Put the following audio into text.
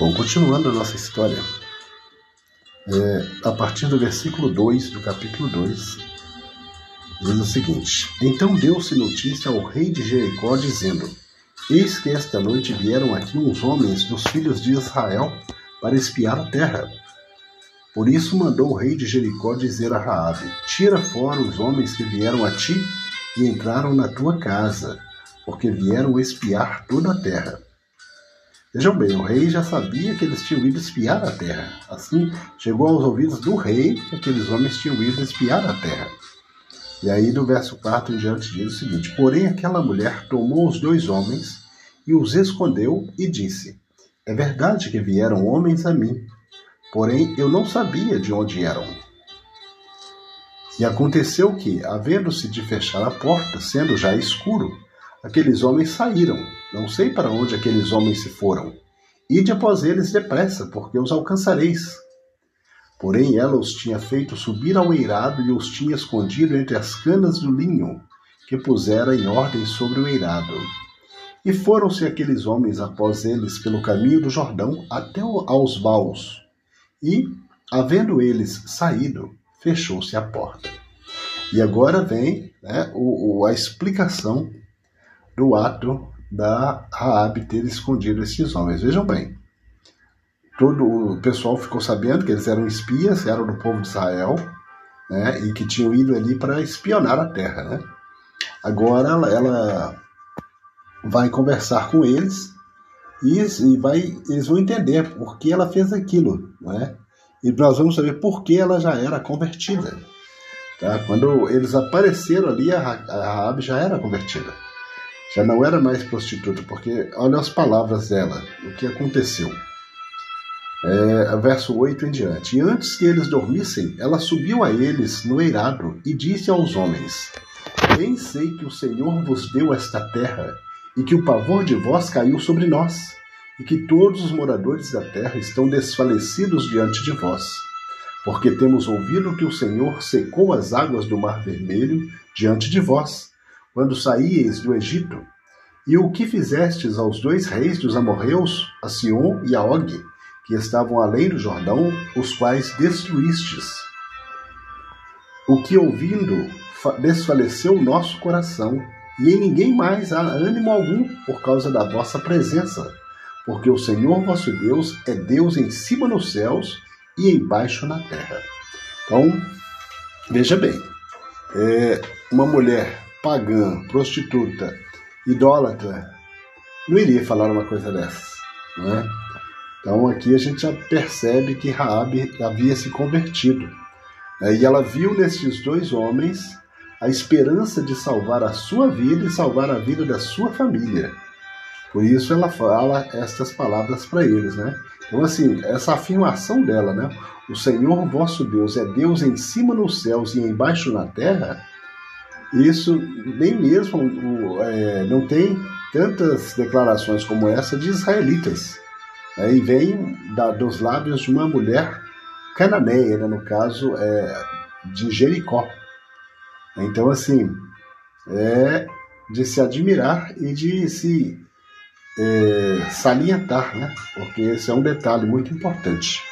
Bom, continuando a nossa história, é, a partir do versículo 2 do capítulo 2, diz o seguinte: Então deu-se notícia ao rei de Jericó, dizendo: Eis que esta noite vieram aqui uns homens dos filhos de Israel para espiar a terra. Por isso mandou o rei de Jericó dizer a Raabe: Tira fora os homens que vieram a ti e entraram na tua casa, porque vieram espiar toda a terra. Vejam bem, o rei já sabia que eles tinham ido espiar a terra. Assim, chegou aos ouvidos do rei que aqueles homens tinham ido espiar a terra. E aí, do verso 4 em diante, diz o seguinte: Porém, aquela mulher tomou os dois homens e os escondeu e disse: É verdade que vieram homens a mim, porém eu não sabia de onde eram. E aconteceu que, havendo-se de fechar a porta, sendo já escuro, aqueles homens saíram. Não sei para onde aqueles homens se foram. Ide após eles depressa, porque os alcançareis. Porém, ela os tinha feito subir ao eirado e os tinha escondido entre as canas do linho, que pusera em ordem sobre o eirado. E foram-se aqueles homens após eles pelo caminho do Jordão até aos baus. E, havendo eles saído, fechou-se a porta. E agora vem né, o, a explicação do ato da Raab ter escondido esses homens. Vejam bem, todo o pessoal ficou sabendo que eles eram espias, eram do povo de Israel, né, e que tinham ido ali para espionar a terra. Né? Agora ela, ela vai conversar com eles e, e, vai, eles vão entender por que ela fez aquilo. Né? E nós vamos saber por que ela já era convertida. Tá? Quando eles apareceram ali, a Raab já era convertida já não era mais prostituta, porque olha as palavras dela, o que aconteceu. É, verso 8 em diante. E antes que eles dormissem, ela subiu a eles no eirado e disse aos homens: Bem sei que o Senhor vos deu esta terra, e que o pavor de vós caiu sobre nós, e que todos os moradores da terra estão desfalecidos diante de vós. Porque temos ouvido que o Senhor secou as águas do Mar Vermelho diante de vós quando saíeis do Egito, e o que fizestes aos dois reis dos amorreus, a Sion e a Og, que estavam além do Jordão, os quais destruístes. O que ouvindo desfaleceu o nosso coração, e em ninguém mais há ânimo algum por causa da vossa presença, porque o Senhor vosso Deus é Deus em cima nos céus e embaixo na terra. Então, veja bem, é, uma mulher pagã, prostituta, idólatra, não iria falar uma coisa dessas, né? Então aqui a gente já percebe que Raabe havia se convertido. Né? E ela viu nesses dois homens a esperança de salvar a sua vida e salvar a vida da sua família. Por isso ela fala estas palavras para eles, né? Então assim, essa afirmação dela, né? O Senhor vosso Deus é Deus em cima nos céus e embaixo na terra, isso nem mesmo é, não tem tantas declarações como essa de israelitas. Né? E vem da, dos lábios de uma mulher cananeia, né? no caso é, de Jericó. Então, assim, é de se admirar e de se é, salientar, né? porque esse é um detalhe muito importante.